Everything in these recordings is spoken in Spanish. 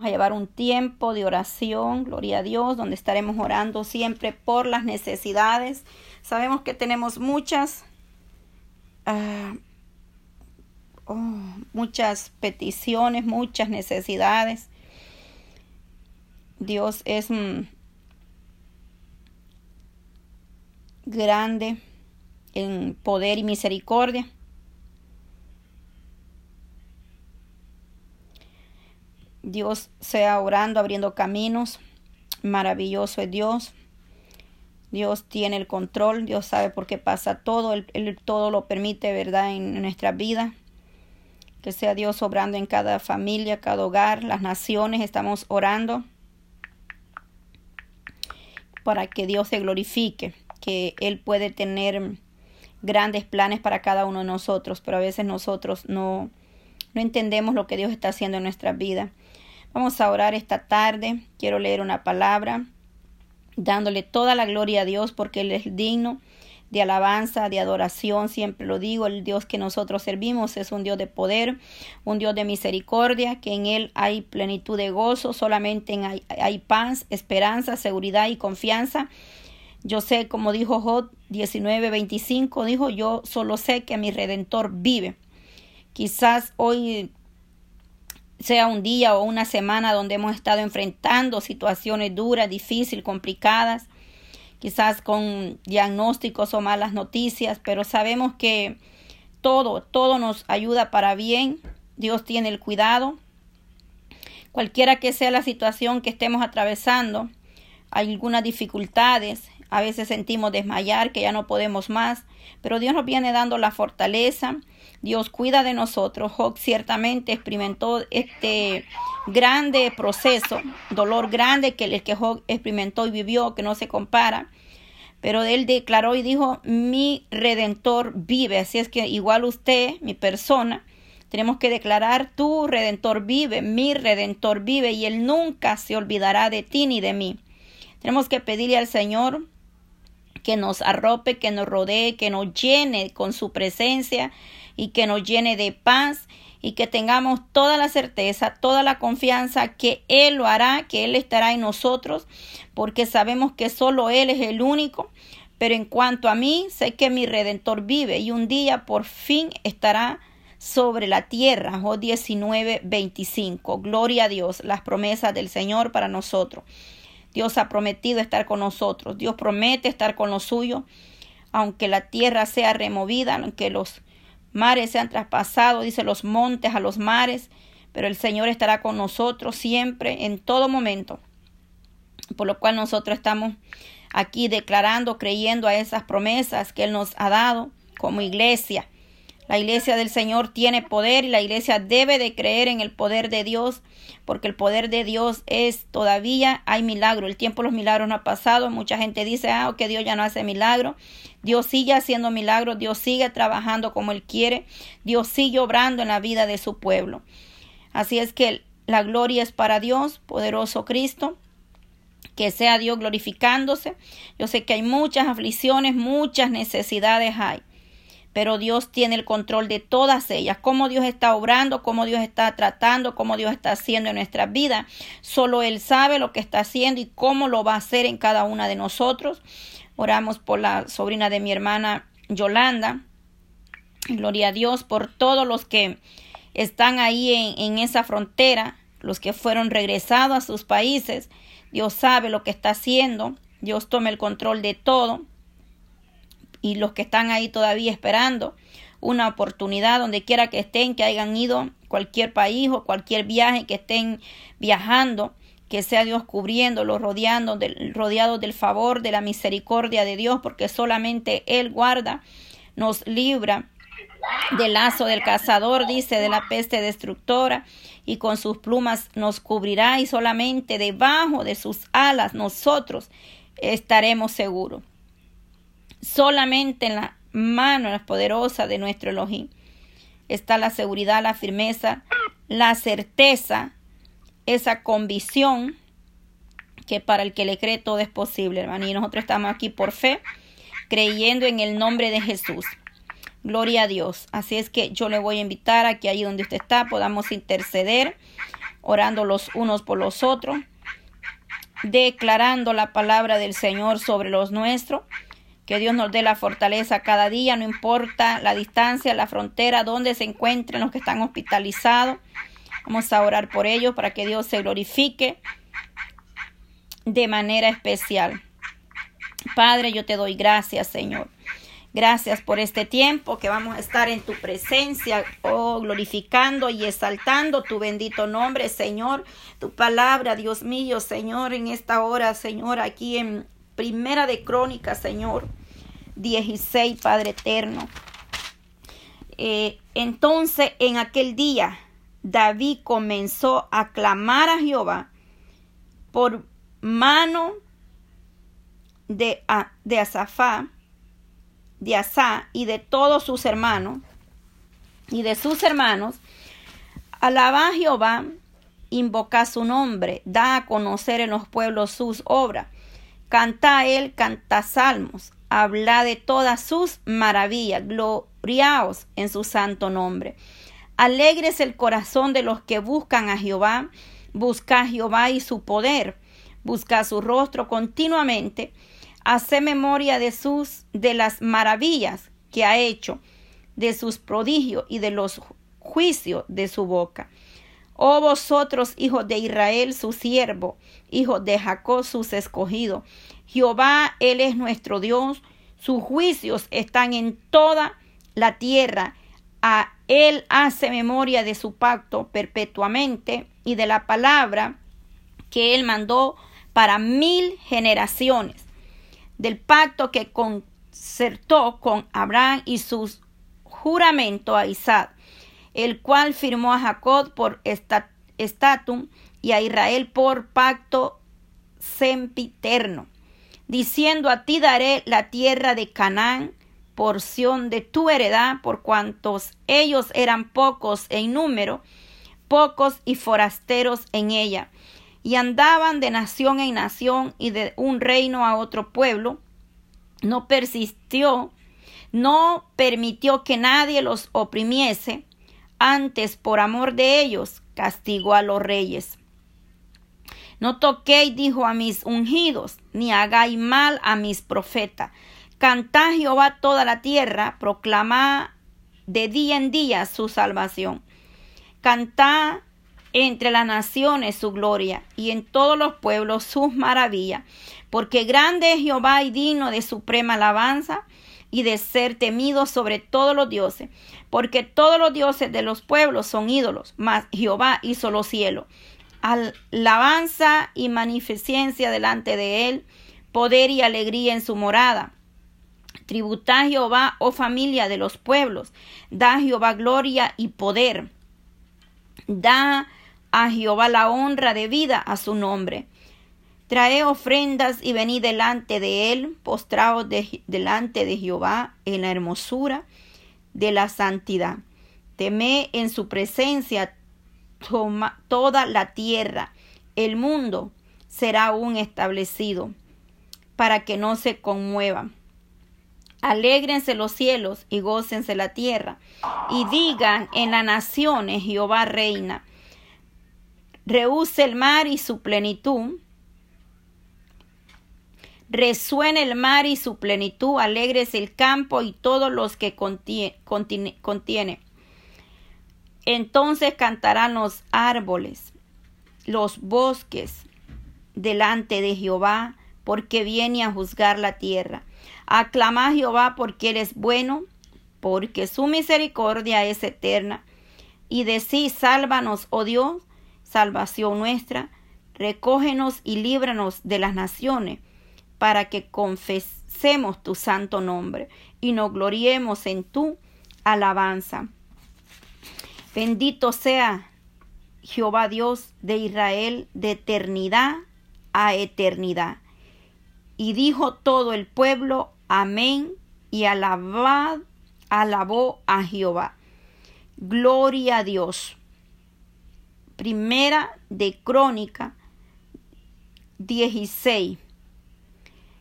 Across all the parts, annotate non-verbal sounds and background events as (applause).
a llevar un tiempo de oración, gloria a Dios, donde estaremos orando siempre por las necesidades. Sabemos que tenemos muchas, uh, oh, muchas peticiones, muchas necesidades. Dios es mm, grande en poder y misericordia. Dios sea orando, abriendo caminos. Maravilloso es Dios. Dios tiene el control, Dios sabe por qué pasa todo, él, todo lo permite, ¿verdad?, en nuestra vida. Que sea Dios obrando en cada familia, cada hogar, las naciones, estamos orando para que Dios se glorifique, que Él puede tener grandes planes para cada uno de nosotros, pero a veces nosotros no, no entendemos lo que Dios está haciendo en nuestra vida. Vamos a orar esta tarde. Quiero leer una palabra dándole toda la gloria a Dios porque Él es digno de alabanza, de adoración, siempre lo digo, el Dios que nosotros servimos es un Dios de poder, un Dios de misericordia, que en Él hay plenitud de gozo, solamente en hay, hay paz, esperanza, seguridad y confianza. Yo sé, como dijo Job 19:25, dijo, yo solo sé que mi redentor vive. Quizás hoy sea un día o una semana donde hemos estado enfrentando situaciones duras, difíciles, complicadas, quizás con diagnósticos o malas noticias, pero sabemos que todo, todo nos ayuda para bien. Dios tiene el cuidado. Cualquiera que sea la situación que estemos atravesando, hay algunas dificultades, a veces sentimos desmayar, que ya no podemos más, pero Dios nos viene dando la fortaleza, Dios cuida de nosotros. Job ciertamente experimentó este grande proceso, dolor grande que el que Job experimentó y vivió, que no se compara. Pero él declaró y dijo, mi redentor vive. Así es que igual usted, mi persona, tenemos que declarar, tu redentor vive, mi redentor vive y él nunca se olvidará de ti ni de mí. Tenemos que pedirle al Señor que nos arrope, que nos rodee, que nos llene con su presencia y que nos llene de paz y que tengamos toda la certeza, toda la confianza que Él lo hará, que Él estará en nosotros, porque sabemos que solo Él es el único. Pero en cuanto a mí, sé que mi Redentor vive y un día por fin estará sobre la tierra. O 19, 25. Gloria a Dios, las promesas del Señor para nosotros. Dios ha prometido estar con nosotros. Dios promete estar con los suyos. Aunque la tierra sea removida, aunque los mares sean traspasados, dice los montes a los mares, pero el Señor estará con nosotros siempre, en todo momento. Por lo cual nosotros estamos aquí declarando, creyendo a esas promesas que Él nos ha dado como iglesia. La iglesia del Señor tiene poder y la iglesia debe de creer en el poder de Dios, porque el poder de Dios es todavía hay milagro. El tiempo de los milagros no ha pasado. Mucha gente dice, ah, que Dios ya no hace milagro. Dios sigue haciendo milagros, Dios sigue trabajando como Él quiere, Dios sigue obrando en la vida de su pueblo. Así es que la gloria es para Dios, poderoso Cristo que sea Dios glorificándose. Yo sé que hay muchas aflicciones, muchas necesidades hay pero Dios tiene el control de todas ellas. Cómo Dios está obrando, cómo Dios está tratando, cómo Dios está haciendo en nuestra vida. Solo Él sabe lo que está haciendo y cómo lo va a hacer en cada una de nosotros. Oramos por la sobrina de mi hermana Yolanda. Gloria a Dios por todos los que están ahí en, en esa frontera, los que fueron regresados a sus países. Dios sabe lo que está haciendo. Dios toma el control de todo y los que están ahí todavía esperando una oportunidad donde quiera que estén, que hayan ido cualquier país o cualquier viaje que estén viajando, que sea Dios cubriéndolo, rodeando del, rodeados del favor, de la misericordia de Dios, porque solamente Él guarda, nos libra del lazo del cazador, dice, de la peste destructora, y con sus plumas nos cubrirá, y solamente debajo de sus alas nosotros estaremos seguros solamente en la mano poderosa de nuestro Elohim está la seguridad, la firmeza, la certeza, esa convicción que para el que le cree todo es posible, hermano. Y nosotros estamos aquí por fe, creyendo en el nombre de Jesús. Gloria a Dios. Así es que yo le voy a invitar a que ahí donde usted está podamos interceder orando los unos por los otros, declarando la palabra del Señor sobre los nuestros. Que Dios nos dé la fortaleza cada día, no importa la distancia, la frontera, donde se encuentren los que están hospitalizados. Vamos a orar por ellos para que Dios se glorifique de manera especial. Padre, yo te doy gracias, Señor. Gracias por este tiempo que vamos a estar en tu presencia, oh, glorificando y exaltando tu bendito nombre, Señor. Tu palabra, Dios mío, Señor, en esta hora, Señor, aquí en Primera de Crónicas, Señor, 16, Padre eterno. Eh, entonces, en aquel día, David comenzó a clamar a Jehová por mano de, de Asafá, de Asá y de todos sus hermanos y de sus hermanos, alaba a Jehová, invoca su nombre, da a conocer en los pueblos sus obras, canta a él, canta salmos, habla de todas sus maravillas, gloriaos en su santo nombre. Alegres el corazón de los que buscan a Jehová, busca a Jehová y su poder, busca su rostro continuamente, hace memoria de sus de las maravillas que ha hecho, de sus prodigios y de los juicios de su boca. Oh vosotros, hijos de Israel, su siervo, hijos de Jacob, sus escogidos. Jehová, Él es nuestro Dios, sus juicios están en toda la tierra. A Él hace memoria de su pacto perpetuamente y de la palabra que Él mandó para mil generaciones del pacto que concertó con Abraham y sus juramento a Isaac, el cual firmó a Jacob por estatum y a Israel por pacto sempiterno, diciendo a ti daré la tierra de Canaán, porción de tu heredad, por cuantos ellos eran pocos en número, pocos y forasteros en ella. Y andaban de nación en nación y de un reino a otro pueblo, no persistió, no permitió que nadie los oprimiese, antes por amor de ellos castigó a los reyes. No toquéis, dijo a mis ungidos, ni hagáis mal a mis profetas. Cantad Jehová toda la tierra, proclamad de día en día su salvación. Cantad entre las naciones su gloria y en todos los pueblos sus maravillas, porque grande es Jehová y digno de suprema alabanza y de ser temido sobre todos los dioses, porque todos los dioses de los pueblos son ídolos, mas Jehová hizo los cielos. Alabanza y magnificencia delante de él, poder y alegría en su morada. Tributad Jehová, oh familia de los pueblos, da Jehová gloria y poder. Da a Jehová la honra de vida a su nombre. Trae ofrendas y venid delante de él, postraos delante de Jehová en la hermosura de la santidad. Teme en su presencia toma toda la tierra, el mundo será aún establecido, para que no se conmueva. Alégrense los cielos y gócense la tierra, y digan en las naciones Jehová reina rehúse el mar y su plenitud, resuene el mar y su plenitud, alegres el campo y todos los que contiene. Entonces cantarán los árboles, los bosques, delante de Jehová, porque viene a juzgar la tierra. Aclama a Jehová porque Él es bueno, porque su misericordia es eterna. Y decís, sálvanos, oh Dios, salvación nuestra, recógenos y líbranos de las naciones, para que confesemos tu santo nombre y nos gloriemos en tu alabanza. Bendito sea Jehová Dios de Israel de eternidad a eternidad. Y dijo todo el pueblo, amén, y alabad, alabó a Jehová. Gloria a Dios. Primera de Crónica 16.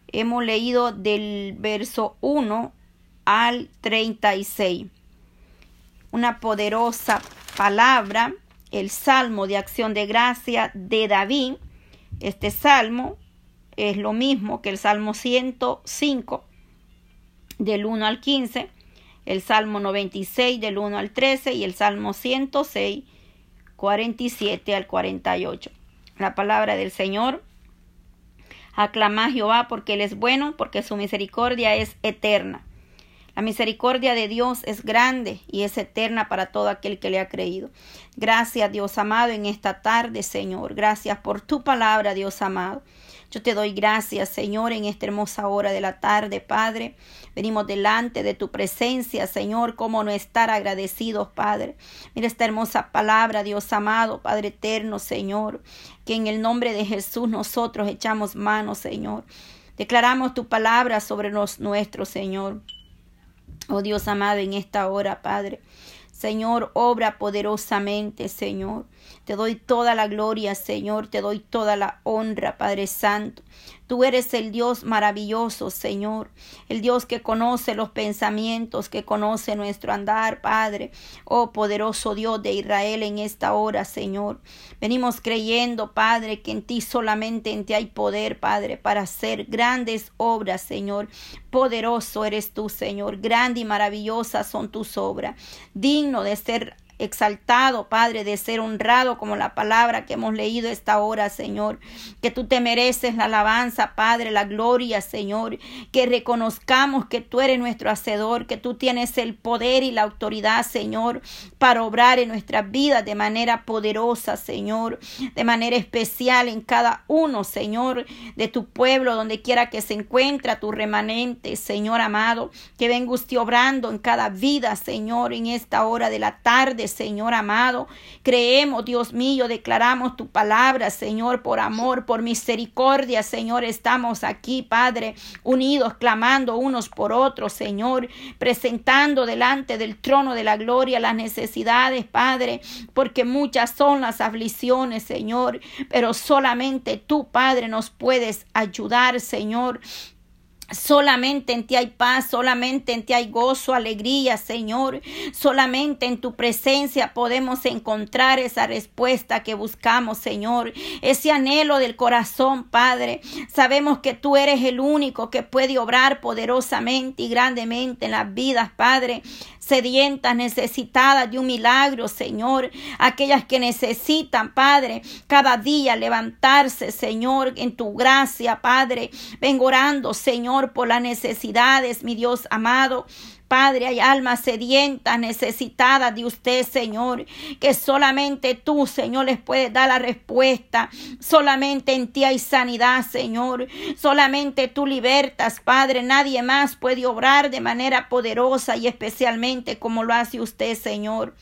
Hemos leído del verso 1 al 36. Una poderosa palabra el salmo de acción de gracia de David. Este salmo es lo mismo que el salmo 105 del 1 al 15, el salmo 96 del 1 al 13 y el salmo 106 47 al 48. La palabra del Señor. Aclama a Jehová porque Él es bueno, porque su misericordia es eterna. La misericordia de Dios es grande y es eterna para todo aquel que le ha creído. Gracias Dios amado en esta tarde, Señor. Gracias por tu palabra, Dios amado. Yo te doy gracias, Señor, en esta hermosa hora de la tarde, Padre. Venimos delante de tu presencia, Señor, como no estar agradecidos, Padre. Mira esta hermosa palabra, Dios amado, Padre eterno, Señor, que en el nombre de Jesús nosotros echamos manos, Señor. Declaramos tu palabra sobre los nuestros, Señor. Oh Dios amado, en esta hora, Padre. Señor, obra poderosamente, Señor. Te doy toda la gloria, Señor, te doy toda la honra, Padre Santo. Tú eres el Dios maravilloso, Señor, el Dios que conoce los pensamientos, que conoce nuestro andar, Padre. Oh poderoso Dios de Israel en esta hora, Señor. Venimos creyendo, Padre, que en ti solamente en ti hay poder, Padre, para hacer grandes obras, Señor. Poderoso eres tú, Señor. Grande y maravillosa son tus obras. Digno de ser exaltado, Padre, de ser honrado como la palabra que hemos leído esta hora, Señor. Que tú te mereces la alabanza, Padre, la gloria, Señor. Que reconozcamos que tú eres nuestro hacedor, que tú tienes el poder y la autoridad, Señor, para obrar en nuestras vidas de manera poderosa, Señor, de manera especial en cada uno, Señor, de tu pueblo, donde quiera que se encuentra tu remanente, Señor amado, que venga usted obrando en cada vida, Señor, en esta hora de la tarde, Señor amado. Creemos, Dios mío, declaramos tu palabra, Señor, por amor, por misericordia, Señor. Estamos aquí, Padre, unidos, clamando unos por otros, Señor, presentando delante del trono de la gloria las necesidades, Padre, porque muchas son las aflicciones, Señor, pero solamente tú, Padre, nos puedes ayudar, Señor. Solamente en ti hay paz, solamente en ti hay gozo, alegría, Señor. Solamente en tu presencia podemos encontrar esa respuesta que buscamos, Señor. Ese anhelo del corazón, Padre. Sabemos que tú eres el único que puede obrar poderosamente y grandemente en las vidas, Padre sedientas, necesitadas de un milagro, Señor. Aquellas que necesitan, Padre, cada día levantarse, Señor, en tu gracia, Padre. Vengo orando, Señor, por las necesidades, mi Dios amado. Padre, hay almas sedientas, necesitadas de usted, Señor, que solamente tú, Señor, les puedes dar la respuesta. Solamente en ti hay sanidad, Señor. Solamente tú libertas, Padre. Nadie más puede obrar de manera poderosa y especialmente como lo hace usted, Señor.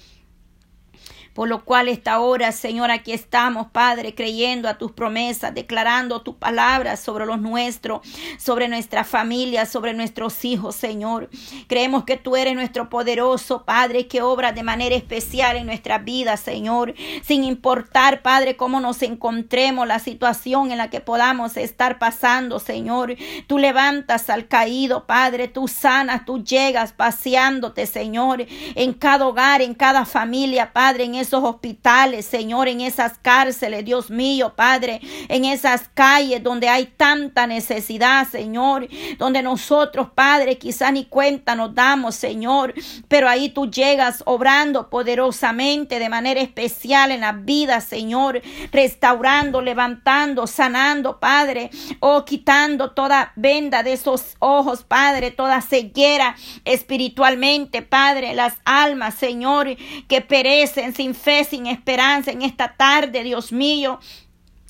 Por lo cual esta hora, Señor, aquí estamos, Padre, creyendo a tus promesas, declarando tu palabra sobre los nuestros, sobre nuestra familia, sobre nuestros hijos, Señor. Creemos que tú eres nuestro poderoso Padre que obra de manera especial en nuestra vida, Señor, sin importar, Padre, cómo nos encontremos, la situación en la que podamos estar pasando, Señor. Tú levantas al caído, Padre, tú sanas, tú llegas paseándote, Señor, en cada hogar, en cada familia, Padre, en esos hospitales, Señor, en esas cárceles, Dios mío, Padre, en esas calles donde hay tanta necesidad, Señor, donde nosotros, Padre, quizá ni cuenta nos damos, Señor, pero ahí tú llegas obrando poderosamente de manera especial en la vida, Señor, restaurando, levantando, sanando, Padre, o quitando toda venda de esos ojos, Padre, toda ceguera espiritualmente, Padre, las almas, Señor, que perecen sin fe, sin esperanza en esta tarde, Dios mío.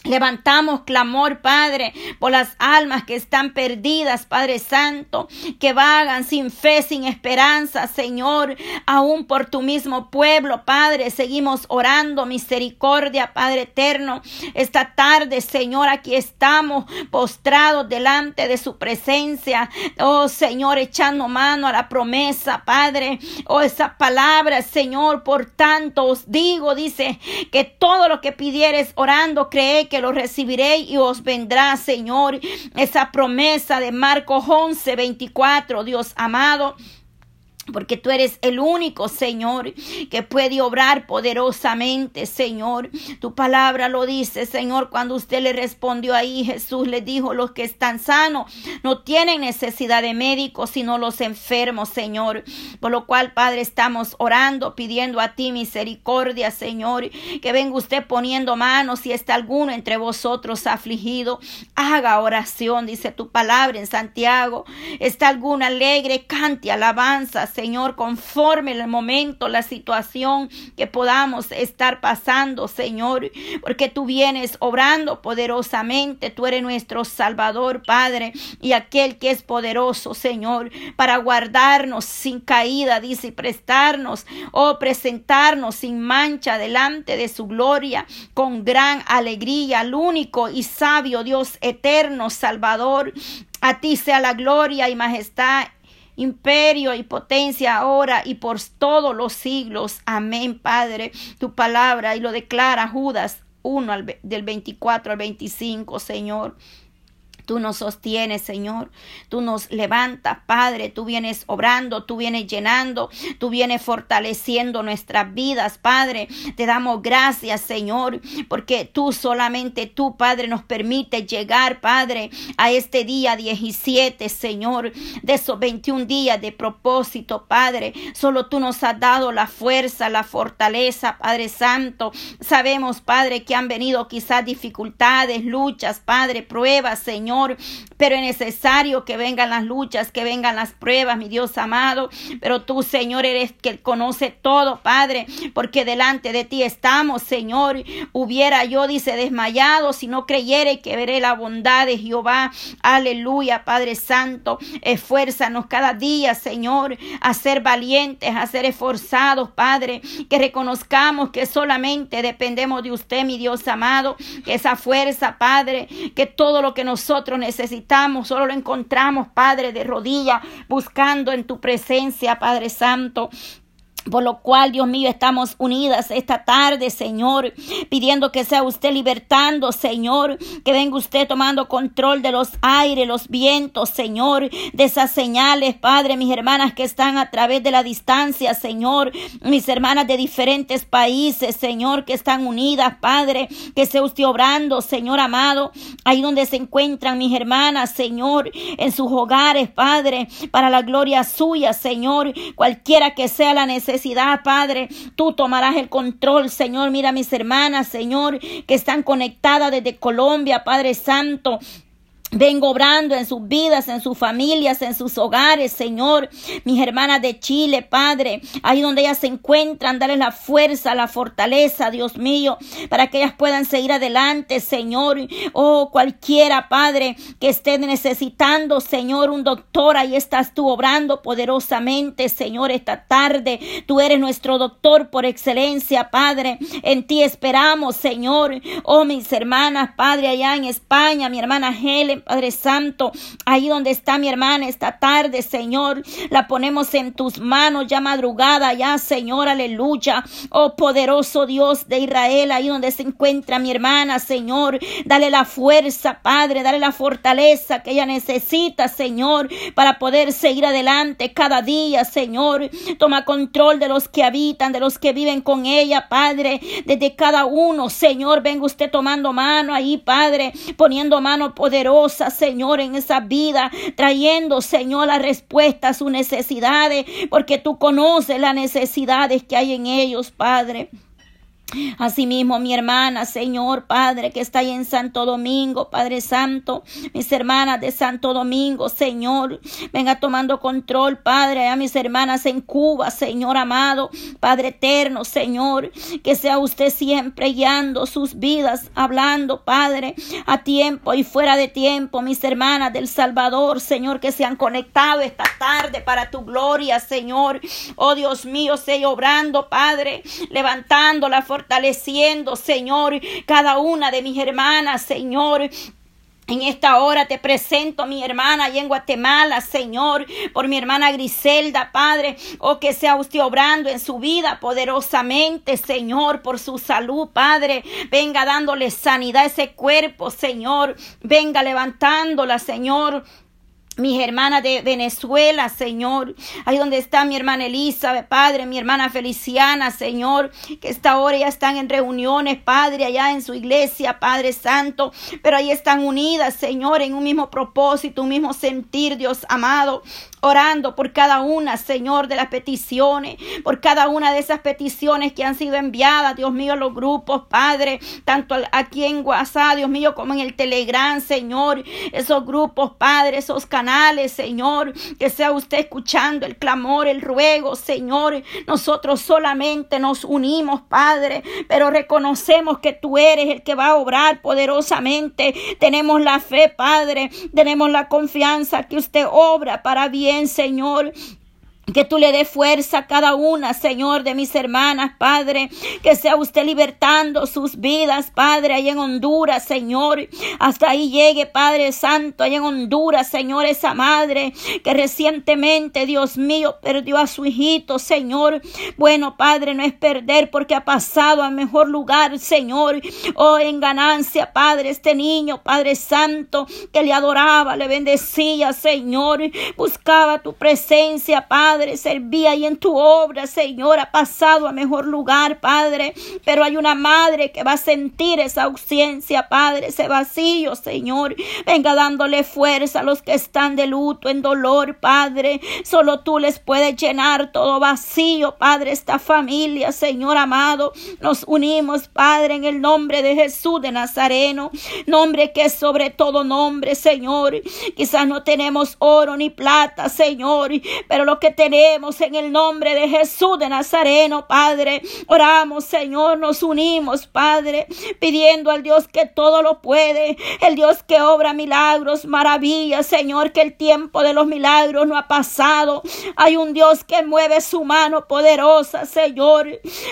Levantamos clamor, Padre, por las almas que están perdidas, Padre Santo, que vagan sin fe, sin esperanza, Señor, aún por tu mismo pueblo, Padre. Seguimos orando misericordia, Padre eterno. Esta tarde, Señor, aquí estamos postrados delante de su presencia. Oh, Señor, echando mano a la promesa, Padre. Oh, esa palabra, Señor, por tanto os digo, dice, que todo lo que pidieres orando, cree que lo recibiréis y os vendrá, Señor, esa promesa de Marcos 11, 24, Dios amado. Porque tú eres el único, Señor, que puede obrar poderosamente, Señor. Tu palabra lo dice, Señor, cuando usted le respondió ahí, Jesús le dijo, los que están sanos no tienen necesidad de médicos, sino los enfermos, Señor. Por lo cual, Padre, estamos orando, pidiendo a ti misericordia, Señor, que venga usted poniendo manos si está alguno entre vosotros afligido. Haga oración, dice tu palabra en Santiago. Está alguno alegre, cante alabanza, Señor, conforme el momento, la situación que podamos estar pasando, Señor, porque tú vienes obrando poderosamente, tú eres nuestro Salvador, Padre, y aquel que es poderoso, Señor, para guardarnos sin caída, dice, y prestarnos, o oh, presentarnos sin mancha delante de su gloria, con gran alegría, al único y sabio Dios eterno, Salvador. A ti sea la gloria y majestad imperio y potencia ahora y por todos los siglos. Amén, Padre. Tu palabra y lo declara Judas 1 del 24 al 25, Señor. Tú nos sostienes, Señor. Tú nos levantas, Padre. Tú vienes obrando, tú vienes llenando, tú vienes fortaleciendo nuestras vidas, Padre. Te damos gracias, Señor, porque tú solamente tú, Padre, nos permite llegar, Padre, a este día 17, Señor, de esos 21 días de propósito, Padre. Solo tú nos has dado la fuerza, la fortaleza, Padre Santo. Sabemos, Padre, que han venido quizás dificultades, luchas, Padre, pruebas, Señor pero es necesario que vengan las luchas, que vengan las pruebas, mi Dios amado. Pero tú, Señor, eres que conoce todo, Padre, porque delante de ti estamos, Señor. Hubiera yo, dice, desmayado si no creyere que veré la bondad de Jehová. Aleluya, Padre Santo. Esfuérzanos cada día, Señor, a ser valientes, a ser esforzados, Padre. Que reconozcamos que solamente dependemos de usted, mi Dios amado. Que esa fuerza, Padre, que todo lo que nosotros necesitamos, solo lo encontramos, Padre, de rodillas, buscando en tu presencia, Padre Santo. Por lo cual, Dios mío, estamos unidas esta tarde, Señor, pidiendo que sea usted libertando, Señor, que venga usted tomando control de los aires, los vientos, Señor, de esas señales, Padre, mis hermanas que están a través de la distancia, Señor, mis hermanas de diferentes países, Señor, que están unidas, Padre, que sea usted obrando, Señor amado, ahí donde se encuentran mis hermanas, Señor, en sus hogares, Padre, para la gloria suya, Señor, cualquiera que sea la necesidad Padre. Tú tomarás el control, Señor. Mira mis hermanas, Señor, que están conectadas desde Colombia, Padre Santo. Vengo obrando en sus vidas, en sus familias, en sus hogares, Señor. Mis hermanas de Chile, Padre, ahí donde ellas se encuentran, darles la fuerza, la fortaleza, Dios mío, para que ellas puedan seguir adelante, Señor. Oh, cualquiera, Padre, que esté necesitando, Señor, un doctor, ahí estás tú obrando poderosamente, Señor, esta tarde. Tú eres nuestro doctor por excelencia, Padre. En ti esperamos, Señor. Oh, mis hermanas, Padre, allá en España, mi hermana Helen. Padre Santo, ahí donde está mi hermana esta tarde, Señor, la ponemos en tus manos ya madrugada, ya, Señor, aleluya. Oh poderoso Dios de Israel, ahí donde se encuentra mi hermana, Señor, dale la fuerza, Padre, dale la fortaleza que ella necesita, Señor, para poder seguir adelante cada día, Señor. Toma control de los que habitan, de los que viven con ella, Padre, desde cada uno, Señor, venga usted tomando mano ahí, Padre, poniendo mano poderosa Señor, en esa vida, trayendo, Señor, la respuesta a sus necesidades, porque tú conoces las necesidades que hay en ellos, Padre. Asimismo, mi hermana, Señor Padre, que está ahí en Santo Domingo, Padre Santo, mis hermanas de Santo Domingo, Señor, venga tomando control, Padre, a mis hermanas en Cuba, Señor amado, Padre eterno, Señor, que sea usted siempre guiando sus vidas, hablando, Padre, a tiempo y fuera de tiempo, mis hermanas del Salvador, Señor, que se han conectado esta tarde para tu gloria, Señor, oh Dios mío, sé obrando, Padre, levantando la fortaleciendo, Señor, cada una de mis hermanas, Señor, en esta hora te presento a mi hermana allá en Guatemala, Señor, por mi hermana Griselda, Padre, oh, que sea usted obrando en su vida poderosamente, Señor, por su salud, Padre. Venga dándole sanidad a ese cuerpo, Señor. Venga levantándola, Señor mis hermanas de Venezuela, Señor. Ahí donde está mi hermana Elizabeth, Padre, mi hermana Feliciana, Señor, que esta hora ya están en reuniones, Padre, allá en su iglesia, Padre Santo, pero ahí están unidas, Señor, en un mismo propósito, un mismo sentir, Dios amado orando por cada una, Señor, de las peticiones, por cada una de esas peticiones que han sido enviadas, Dios mío, los grupos, Padre, tanto aquí en WhatsApp, Dios mío, como en el Telegram, Señor, esos grupos, Padre, esos canales, Señor, que sea usted escuchando el clamor, el ruego, Señor, nosotros solamente nos unimos, Padre, pero reconocemos que tú eres el que va a obrar poderosamente, tenemos la fe, Padre, tenemos la confianza que usted obra para bien Señor. Que tú le des fuerza a cada una, Señor, de mis hermanas, Padre. Que sea usted libertando sus vidas, Padre, ahí en Honduras, Señor. Hasta ahí llegue, Padre Santo, ahí en Honduras, Señor, esa madre que recientemente, Dios mío, perdió a su hijito, Señor. Bueno, Padre, no es perder porque ha pasado al mejor lugar, Señor. Oh, en ganancia, Padre, este niño, Padre Santo, que le adoraba, le bendecía, Señor. Buscaba tu presencia, Padre. Padre, servía y en tu obra, Señor, ha pasado a mejor lugar, Padre. Pero hay una madre que va a sentir esa ausencia, Padre, ese vacío, Señor. Venga dándole fuerza a los que están de luto, en dolor, Padre. Solo tú les puedes llenar todo vacío, Padre, esta familia, Señor amado. Nos unimos, Padre, en el nombre de Jesús de Nazareno, nombre que es sobre todo nombre, Señor. Quizás no tenemos oro ni plata, Señor, pero lo que tenemos tenemos en el nombre de Jesús de Nazareno, Padre. Oramos, Señor, nos unimos, Padre, pidiendo al Dios que todo lo puede, el Dios que obra milagros, maravillas, Señor, que el tiempo de los milagros no ha pasado. Hay un Dios que mueve su mano poderosa, Señor.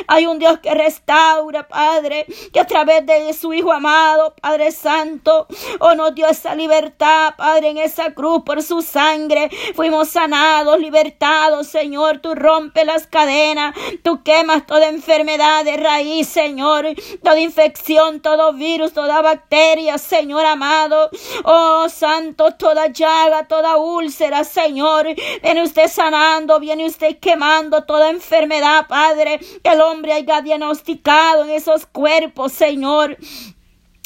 Hay un Dios que restaura, Padre, que a través de su Hijo amado, Padre Santo, oh, nos dio esa libertad, Padre, en esa cruz por su sangre. Fuimos sanados, libertados Señor. Tú rompes las cadenas, tú quemas toda enfermedad de raíz, Señor. Toda infección, todo virus, toda bacteria, Señor amado. Oh, Santo, toda llaga, toda úlcera, Señor. Viene usted sanando, viene usted quemando toda enfermedad, Padre. Que el hombre haya diagnosticado en esos cuerpos, Señor.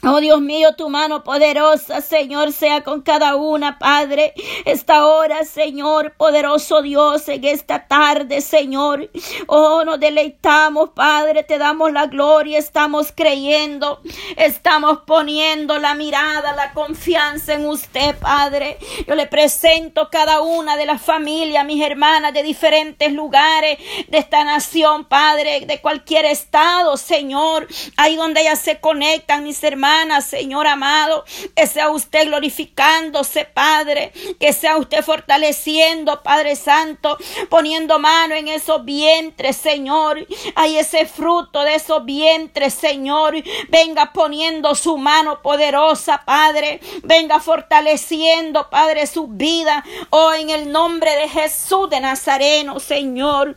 Oh Dios mío, tu mano poderosa, Señor, sea con cada una, Padre. Esta hora, Señor, poderoso Dios, en esta tarde, Señor. Oh, nos deleitamos, Padre, te damos la gloria, estamos creyendo, estamos poniendo la mirada, la confianza en usted, Padre. Yo le presento cada una de las familias, mis hermanas de diferentes lugares de esta nación, Padre, de cualquier estado, Señor. Ahí donde ellas se conectan, mis hermanas Señor amado, que sea usted glorificándose, Padre, que sea usted fortaleciendo, Padre Santo, poniendo mano en esos vientres, Señor. Hay ese fruto de esos vientres, Señor. Venga poniendo su mano poderosa, Padre. Venga fortaleciendo, Padre, su vida. Oh, en el nombre de Jesús de Nazareno, Señor.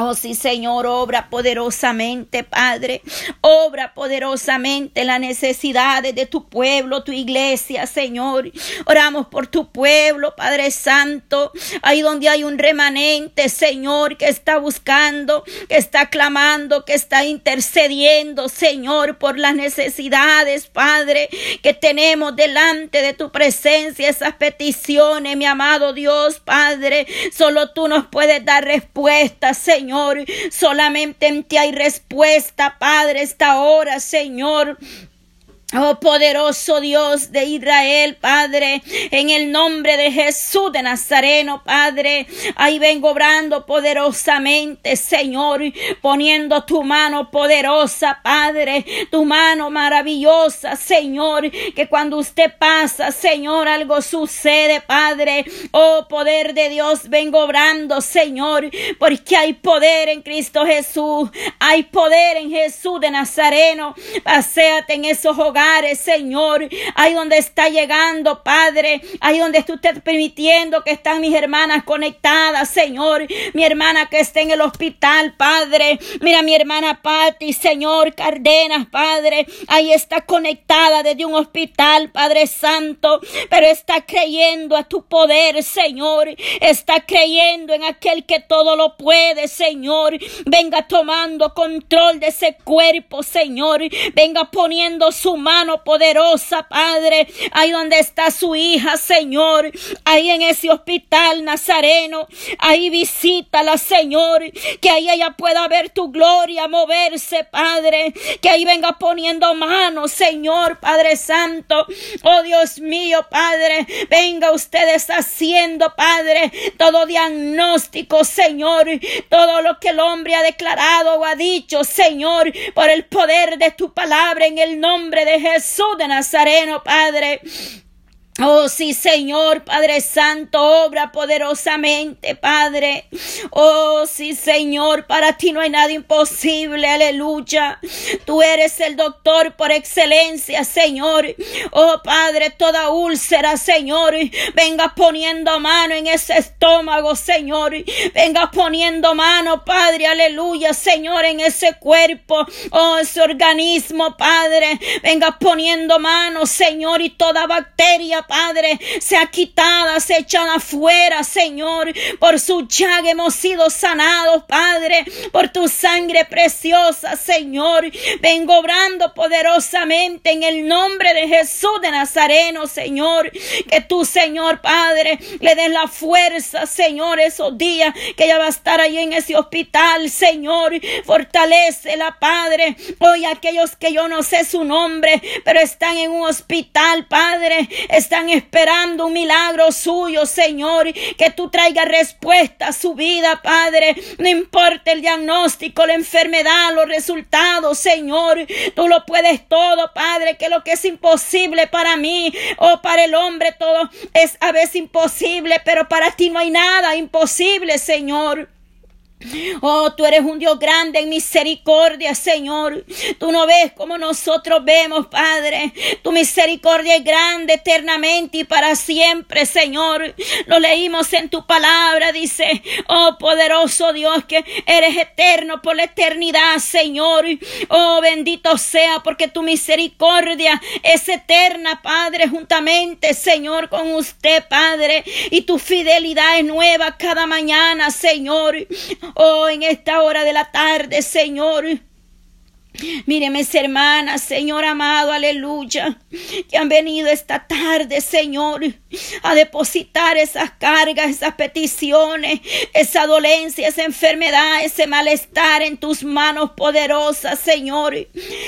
Oh sí, Señor, obra poderosamente, Padre. Obra poderosamente las necesidades de tu pueblo, tu iglesia, Señor. Oramos por tu pueblo, Padre Santo. Ahí donde hay un remanente, Señor, que está buscando, que está clamando, que está intercediendo, Señor, por las necesidades, Padre, que tenemos delante de tu presencia. Esas peticiones, mi amado Dios, Padre. Solo tú nos puedes dar respuesta, Señor. Señor. Solamente en ti hay respuesta, Padre, esta hora, Señor. Oh poderoso Dios de Israel, Padre, en el nombre de Jesús de Nazareno, Padre, ahí vengo obrando poderosamente, Señor, poniendo tu mano poderosa, Padre, tu mano maravillosa, Señor, que cuando usted pasa, Señor, algo sucede, Padre, oh poder de Dios, vengo obrando, Señor, porque hay poder en Cristo Jesús, hay poder en Jesús de Nazareno, paséate en esos hogares Señor. Ahí donde está llegando, Padre. Ahí donde tú estás permitiendo que están mis hermanas conectadas, Señor. Mi hermana que está en el hospital, Padre. Mira mi hermana Patti, Señor, Cardenas, Padre. Ahí está conectada desde un hospital, Padre Santo. Pero está creyendo a tu poder, Señor. Está creyendo en aquel que todo lo puede, Señor. Venga tomando control de ese cuerpo, Señor. Venga poniendo su mano poderosa, Padre. Ahí donde está su hija, Señor. Ahí en ese hospital nazareno. Ahí visítala, Señor. Que ahí ella pueda ver tu gloria moverse, Padre. Que ahí venga poniendo manos, Señor, Padre Santo. Oh Dios mío, Padre. Venga ustedes haciendo, Padre, todo diagnóstico, Señor. Todo lo que el hombre ha declarado o ha dicho, Señor, por el poder de tu palabra en el nombre de Jesús de Nazareno, Padre. Oh sí, Señor, Padre Santo, obra poderosamente, Padre. Oh sí, Señor, para ti no hay nada imposible, aleluya. Tú eres el doctor por excelencia, Señor. Oh Padre, toda úlcera, Señor, venga poniendo mano en ese estómago, Señor. Venga poniendo mano, Padre, aleluya, Señor, en ese cuerpo, oh ese organismo, Padre. Venga poniendo mano, Señor, y toda bacteria, Padre, sea quitada, se echada afuera, Señor. Por su llaga hemos sido sanados, Padre. Por tu sangre preciosa, Señor. Vengo obrando poderosamente en el nombre de Jesús de Nazareno, Señor. Que tú, Señor, Padre, le des la fuerza, Señor, esos días que ella va a estar ahí en ese hospital, Señor. Fortalecela, Padre. Hoy aquellos que yo no sé su nombre, pero están en un hospital, Padre. Esperando un milagro suyo, Señor, que tú traigas respuesta a su vida, Padre. No importa el diagnóstico, la enfermedad, los resultados, Señor. Tú lo puedes todo, Padre, que lo que es imposible para mí o para el hombre, todo es a veces imposible, pero para ti no hay nada imposible, Señor. Oh, tú eres un Dios grande en misericordia, Señor. Tú no ves como nosotros vemos, Padre. Tu misericordia es grande eternamente y para siempre, Señor. Lo leímos en tu palabra, dice, oh poderoso Dios, que eres eterno por la eternidad, Señor. Oh, bendito sea, porque tu misericordia es eterna, Padre, juntamente, Señor, con usted, Padre. Y tu fidelidad es nueva cada mañana, Señor. Oh, en esta hora de la tarde, Señor. Mire mis hermanas, Señor amado, aleluya, que han venido esta tarde, Señor, a depositar esas cargas, esas peticiones, esa dolencia, esa enfermedad, ese malestar en tus manos poderosas, Señor,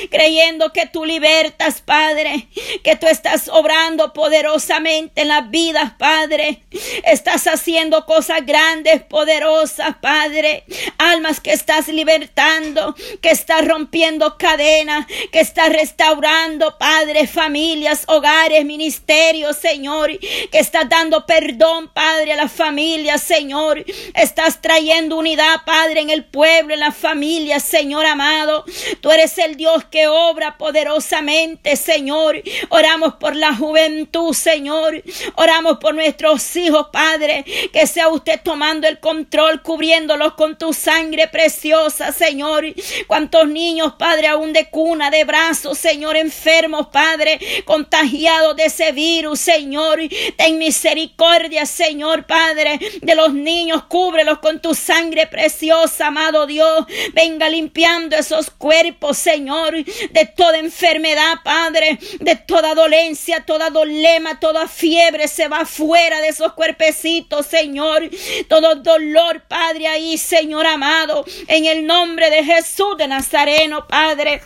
creyendo que tú libertas, Padre, que tú estás obrando poderosamente en las vidas, Padre, estás haciendo cosas grandes, poderosas, Padre, almas que estás libertando, que estás rompiendo cadena que está restaurando, Padre, familias, hogares, ministerios, Señor, que está dando perdón, Padre, a las familias, Señor. Estás trayendo unidad, Padre, en el pueblo, en las familias, Señor amado. Tú eres el Dios que obra poderosamente, Señor. Oramos por la juventud, Señor. Oramos por nuestros hijos, Padre. Que sea usted tomando el control, cubriéndolos con tu sangre preciosa, Señor. Cuántos niños, Padre, aún de cuna, de brazos, Señor, enfermos, Padre, contagiados de ese virus, Señor. Ten misericordia, Señor, Padre, de los niños, cúbrelos con tu sangre preciosa, amado Dios. Venga limpiando esos cuerpos, Señor, de toda enfermedad, Padre, de toda dolencia, toda dolema, toda fiebre se va fuera de esos cuerpecitos, Señor. Todo dolor, Padre, ahí, Señor amado, en el nombre de Jesús de Nazareno, Padre.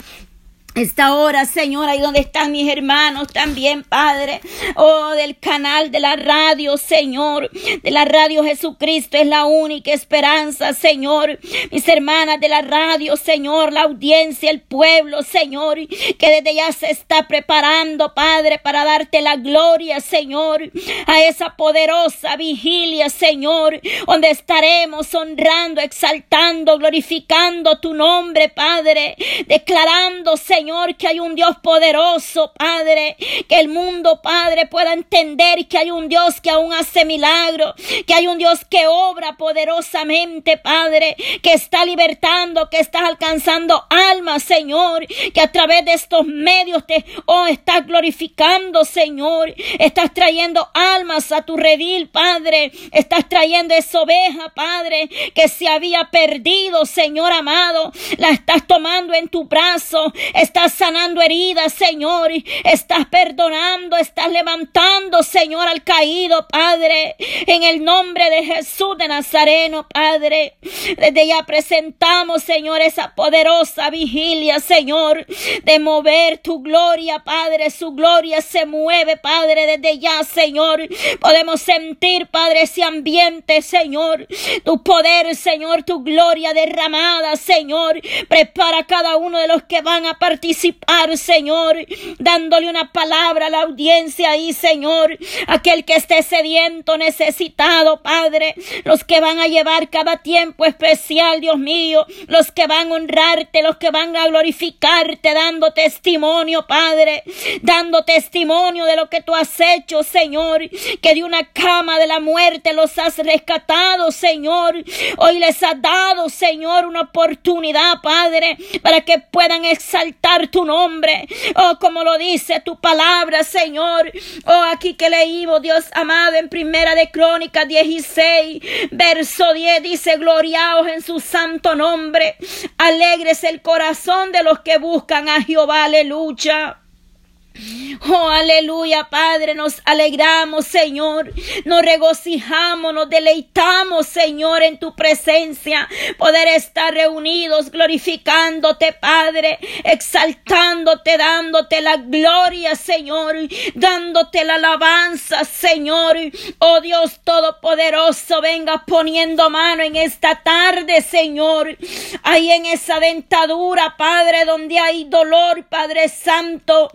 Esta hora, Señor, ahí donde están mis hermanos también, Padre. Oh, del canal de la radio, Señor. De la radio Jesucristo es la única esperanza, Señor. Mis hermanas de la radio, Señor. La audiencia, el pueblo, Señor. Que desde ya se está preparando, Padre, para darte la gloria, Señor. A esa poderosa vigilia, Señor. Donde estaremos honrando, exaltando, glorificando tu nombre, Padre. Declarando, Señor Señor, que hay un Dios poderoso, Padre, que el mundo, Padre, pueda entender que hay un Dios que aún hace milagros, que hay un Dios que obra poderosamente, Padre, que está libertando, que está alcanzando almas, Señor, que a través de estos medios te, oh, estás glorificando, Señor, estás trayendo almas a tu redil, Padre, estás trayendo esa oveja, Padre, que se había perdido, Señor amado, la estás tomando en tu brazo, estás sanando heridas, Señor, estás perdonando, estás levantando, Señor, al caído, Padre, en el nombre de Jesús de Nazareno, Padre. Desde ya presentamos, Señor, esa poderosa vigilia, Señor, de mover tu gloria, Padre, su gloria se mueve, Padre, desde ya, Señor, podemos sentir, Padre, ese ambiente, Señor, tu poder, Señor, tu gloria derramada, Señor, prepara cada uno de los que van a participar, Señor, dándole una palabra a la audiencia ahí, Señor. Aquel que esté sediento, necesitado, Padre. Los que van a llevar cada tiempo especial, Dios mío. Los que van a honrarte, los que van a glorificarte, dando testimonio, Padre. Dando testimonio de lo que tú has hecho, Señor. Que de una cama de la muerte los has rescatado, Señor. Hoy les has dado, Señor, una oportunidad, Padre, para que puedan exaltar tu nombre. Oh, como lo dice tu palabra, Señor. Oh, aquí que leímos, Dios amado, en primera de Crónicas 16, verso 10, dice, gloriaos en su santo nombre. Alegres el corazón de los que buscan a Jehová, aleluya. Oh, aleluya, Padre, nos alegramos, Señor, nos regocijamos, nos deleitamos, Señor, en tu presencia, poder estar reunidos, glorificándote, Padre, exaltándote, dándote la gloria, Señor, dándote la alabanza, Señor. Oh Dios Todopoderoso, venga poniendo mano en esta tarde, Señor, ahí en esa dentadura, Padre, donde hay dolor, Padre Santo,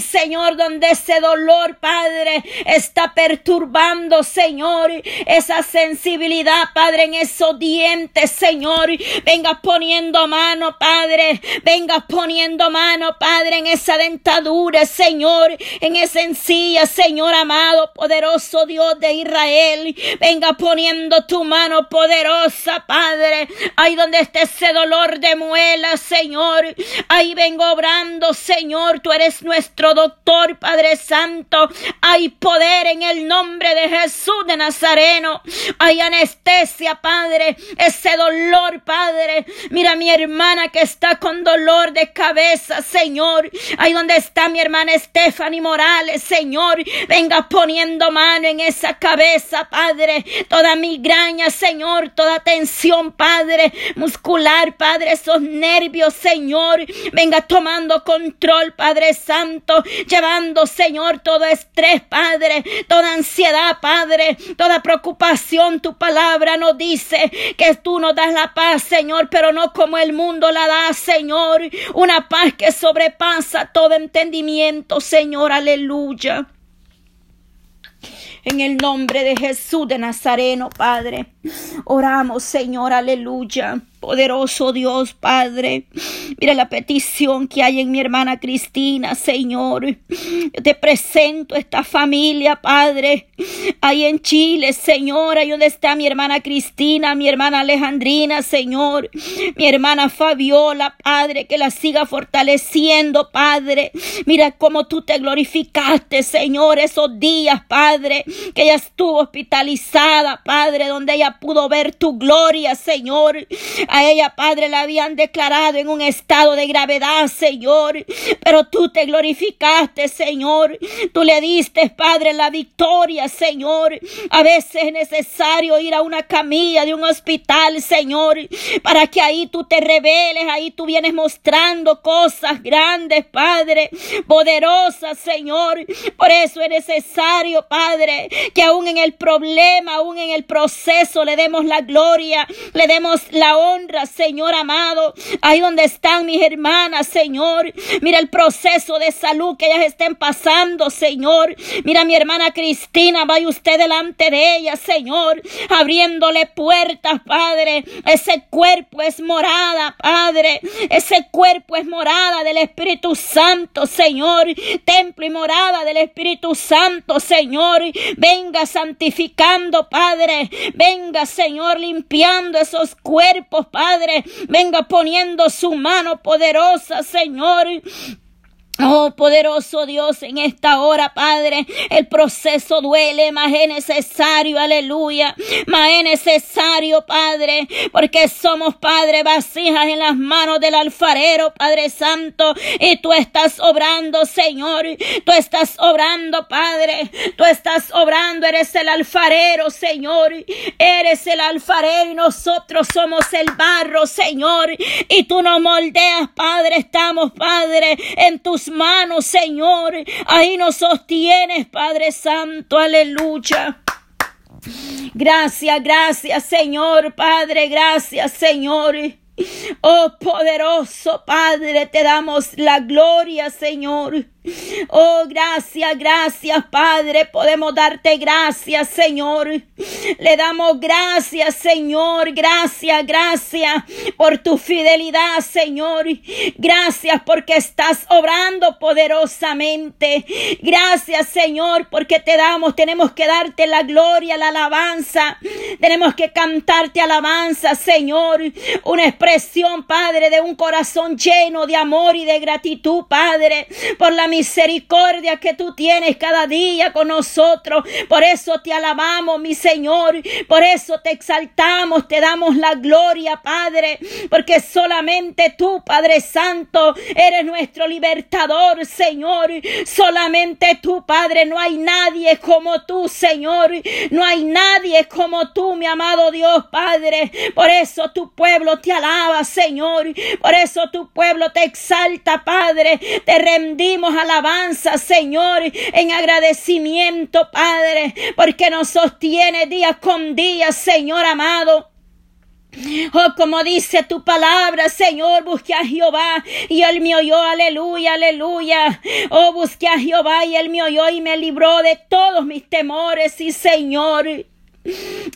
Señor, donde ese dolor, Padre, está perturbando, Señor, esa sensibilidad, Padre, en esos dientes, Señor. Venga poniendo mano, Padre. Venga poniendo mano, Padre, en esa dentadura, Señor, en esa encilla, Señor amado, poderoso Dios de Israel. Venga poniendo tu mano poderosa, Padre. Ahí donde está ese dolor de muela, Señor. Ahí vengo obrando, Señor. Tú eres nuestro nuestro doctor, Padre Santo. Hay poder en el nombre de Jesús de Nazareno. Hay anestesia, Padre. Ese dolor, Padre. Mira mi hermana que está con dolor de cabeza, Señor. Ahí donde está mi hermana Stephanie Morales, Señor. Venga poniendo mano en esa cabeza, Padre. Toda migraña, Señor. Toda tensión, Padre. Muscular, Padre. Esos nervios, Señor. Venga tomando control, Padre Santo llevando, Señor, todo estrés, Padre, toda ansiedad, Padre, toda preocupación. Tu palabra nos dice que tú nos das la paz, Señor, pero no como el mundo la da, Señor. Una paz que sobrepasa todo entendimiento, Señor, aleluya. En el nombre de Jesús de Nazareno, Padre. Oramos, Señor, aleluya. Poderoso Dios, Padre. Mira la petición que hay en mi hermana Cristina, Señor. Yo te presento esta familia, Padre. Ahí en Chile, Señor. Ahí donde está mi hermana Cristina, mi hermana Alejandrina, Señor. Mi hermana Fabiola, Padre. Que la siga fortaleciendo, Padre. Mira cómo tú te glorificaste, Señor, esos días, Padre. Que ella estuvo hospitalizada, Padre. Donde ella pudo ver tu gloria, Señor. A ella, Padre, la habían declarado en un estado de gravedad, Señor. Pero tú te glorificaste, Señor. Tú le diste, Padre, la victoria, Señor. A veces es necesario ir a una camilla de un hospital, Señor, para que ahí tú te reveles, ahí tú vienes mostrando cosas grandes, Padre, poderosas, Señor. Por eso es necesario, Padre, que aún en el problema, aún en el proceso, le demos la gloria, le demos la honra Señor amado. Ahí donde están mis hermanas, Señor. Mira el proceso de salud que ellas estén pasando, Señor. Mira mi hermana Cristina, vaya usted delante de ella, Señor, abriéndole puertas, Padre. Ese cuerpo es morada, Padre. Ese cuerpo es morada del Espíritu Santo, Señor. Templo y morada del Espíritu Santo, Señor. Venga santificando, Padre. Venga, Señor, limpiando esos cuerpos, Padre. Venga poniendo su mano poderosa, Señor. Oh poderoso Dios, en esta hora, Padre, el proceso duele, más es necesario, aleluya, más es necesario, Padre, porque somos, Padre, vasijas en las manos del alfarero, Padre Santo, y tú estás obrando, Señor, tú estás obrando, Padre, tú estás obrando, eres el alfarero, Señor, eres el alfarero y nosotros somos el barro, Señor, y tú nos moldeas, Padre, estamos, Padre, en tus manos, Señor. Ahí nos sostienes, Padre Santo. Aleluya. Gracias, gracias, Señor, Padre. Gracias, Señor. Oh poderoso Padre, te damos la gloria, Señor. Oh, gracias, gracias, Padre. Podemos darte gracias, Señor. Le damos gracias, Señor. Gracias, gracias por tu fidelidad, Señor. Gracias porque estás obrando poderosamente. Gracias, Señor, porque te damos, tenemos que darte la gloria, la alabanza. Tenemos que cantarte alabanza, Señor. Una expresión, Padre, de un corazón lleno de amor y de gratitud, Padre, por la misericordia que tú tienes cada día con nosotros. Por eso te alabamos, mi Señor. Por eso te exaltamos, te damos la gloria, Padre. Porque solamente tú, Padre Santo, eres nuestro libertador, Señor. Solamente tú, Padre. No hay nadie como tú, Señor. No hay nadie como tú, mi amado Dios, Padre. Por eso tu pueblo te alaba, Señor. Por eso tu pueblo te exalta, Padre. Te rendimos alabanza, Señor, en agradecimiento, Padre, porque nos sostiene día con día, Señor amado. Oh, como dice tu palabra, Señor, busque a Jehová y él me oyó, aleluya, aleluya. Oh, busque a Jehová y él me oyó y me libró de todos mis temores, y Señor.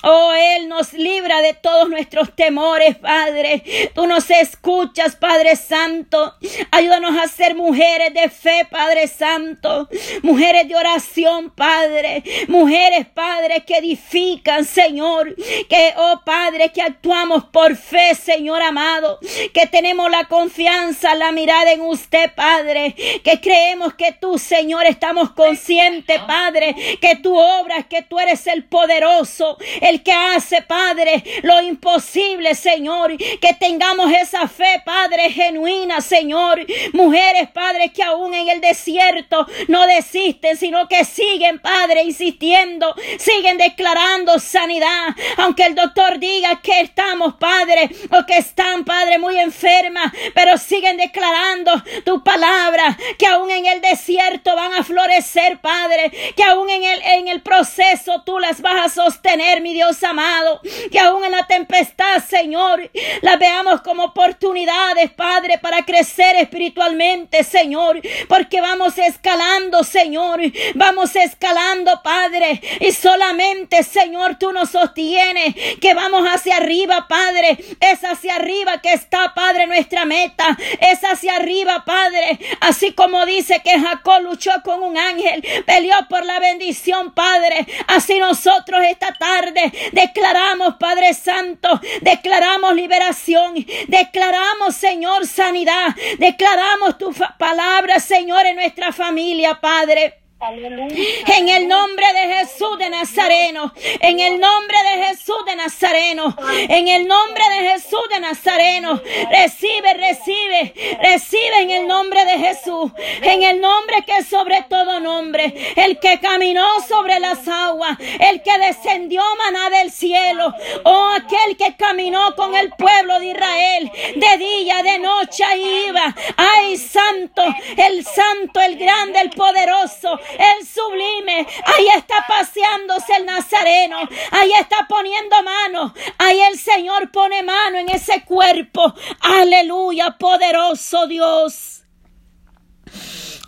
Oh, Él nos libra de todos nuestros temores, Padre. Tú nos escuchas, Padre Santo. Ayúdanos a ser mujeres de fe, Padre Santo. Mujeres de oración, Padre. Mujeres, Padre, que edifican, Señor. Que, oh Padre, que actuamos por fe, Señor amado. Que tenemos la confianza, la mirada en usted, Padre. Que creemos que tú, Señor, estamos conscientes, Padre. Que tú obras, que tú eres el poderoso el que hace, Padre, lo imposible, Señor. Que tengamos esa fe, Padre, genuina, Señor. Mujeres, Padre, que aún en el desierto no desisten, sino que siguen, Padre, insistiendo, siguen declarando sanidad. Aunque el doctor diga que estamos, Padre, o que están, Padre, muy enfermas, pero siguen declarando tu palabra, que aún en el desierto van a florecer, Padre, que aún en el, en el proceso tú las vas a sostener tener, mi Dios amado, que aún en la tempestad, Señor, la veamos como oportunidades, Padre, para crecer espiritualmente, Señor, porque vamos escalando, Señor, vamos escalando, Padre, y solamente, Señor, tú nos sostienes, que vamos hacia arriba, Padre, es hacia arriba que está, Padre, nuestra meta, es hacia arriba, Padre, así como dice que Jacob luchó con un ángel, peleó por la bendición, Padre, así nosotros esta tarde declaramos, Padre Santo, declaramos liberación, declaramos, Señor, sanidad, declaramos tu palabra, Señor, en nuestra familia, Padre. En el nombre de Jesús de Nazareno. En el nombre de Jesús de Nazareno. En el nombre de Jesús de Nazareno. Recibe, recibe, recibe en el nombre de Jesús. En el nombre que es sobre todo nombre. El que caminó sobre las aguas. El que descendió maná del cielo. Oh, aquel que caminó con el pueblo de Israel. De día, de noche iba. Ay, santo, el santo, el grande, el poderoso el sublime. Ahí está paseándose el Nazareno. Ahí está poniendo mano. Ahí el Señor pone mano en ese cuerpo. Aleluya, poderoso Dios.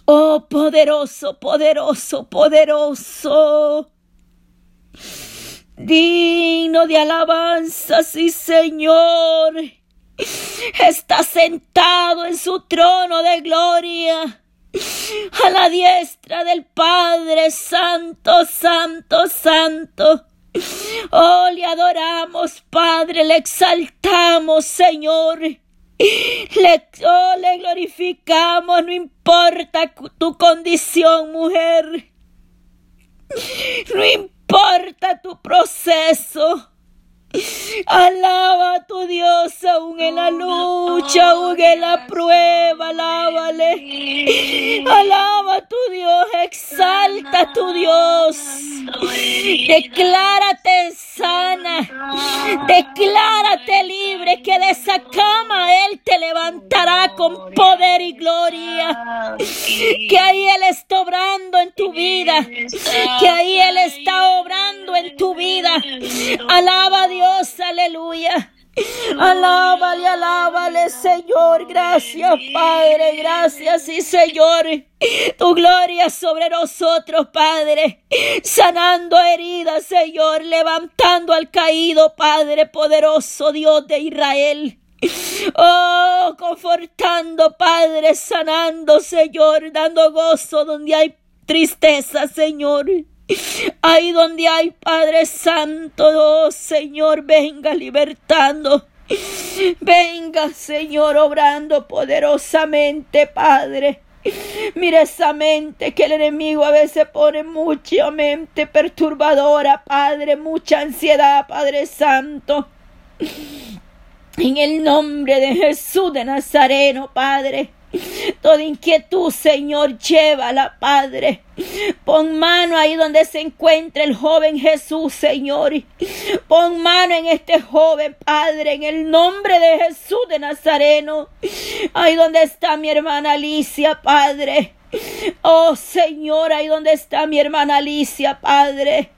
Oh, poderoso, poderoso, poderoso. Digno de alabanza, sí, Señor. Está sentado en su trono de gloria (laughs) a la diestra del Padre Santo, Santo, Santo. Oh, le adoramos, Padre, le exaltamos, Señor. Le, oh, le glorificamos, no importa tu condición, mujer. No importa tu proceso. Alaba a tu Dios aún en la lucha, aún en la prueba, alábale. Alaba a tu Dios, exalta a tu Dios. Declárate sana, declárate libre, que de esa cama Él te levantará con poder y gloria. Que ahí Él está obrando en tu vida, que ahí Él está obrando en tu vida. Alaba a Dios, aleluya. Alábale, alábale, Señor. Gracias, Padre. Gracias, sí, Señor. Tu gloria sobre nosotros, Padre. Sanando heridas, Señor. Levantando al caído, Padre poderoso, Dios de Israel. Oh, confortando, Padre, sanando, Señor, dando gozo donde hay tristeza, Señor. Ahí donde hay Padre Santo, oh Señor, venga libertando. Venga, Señor, obrando poderosamente, Padre. Mira esa mente que el enemigo a veces pone mucha mente perturbadora, Padre, mucha ansiedad, Padre Santo. En el nombre de Jesús de Nazareno, Padre. (laughs) Toda inquietud, Señor, llévala, Padre. Pon mano ahí donde se encuentra el joven Jesús, Señor. Pon mano en este joven, Padre, en el nombre de Jesús de Nazareno. Ahí donde está mi hermana Alicia, Padre. Oh Señor, ahí donde está mi hermana Alicia, Padre.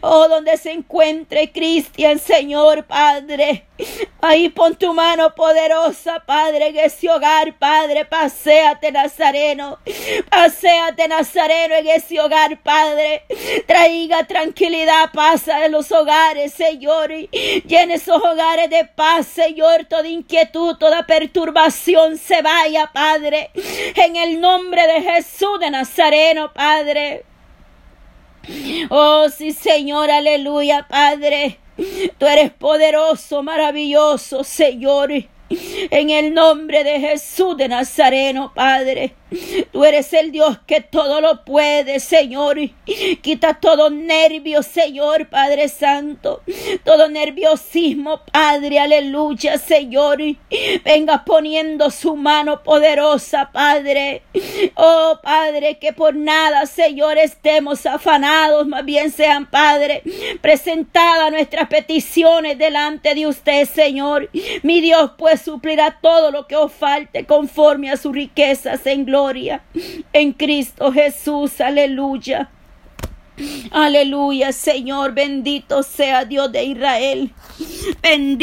Oh, donde se encuentre Cristian, Señor Padre. Ahí pon tu mano poderosa, Padre, en ese hogar, Padre. Paseate, Nazareno. Paseate, Nazareno, en ese hogar, Padre. Traiga tranquilidad, paz a los hogares, Señor. Llene esos hogares de paz, Señor. Toda inquietud, toda perturbación se vaya, Padre. En el nombre de Jesús de Nazareno, Padre. Oh, sí, Señor, aleluya, Padre. Tú eres poderoso, maravilloso, Señor. En el nombre de Jesús de Nazareno, Padre. Tú eres el Dios que todo lo puede, Señor. Quita todo nervio, Señor, Padre Santo. Todo nerviosismo, Padre, aleluya, Señor. Venga poniendo su mano poderosa, Padre. Oh, Padre, que por nada, Señor, estemos afanados, más bien sean, Padre, presentadas nuestras peticiones delante de usted, Señor. Mi Dios, pues suplirá todo lo que os falte conforme a sus riquezas en en Cristo Jesús. Aleluya. Aleluya, Señor, bendito sea Dios de Israel. Bendito.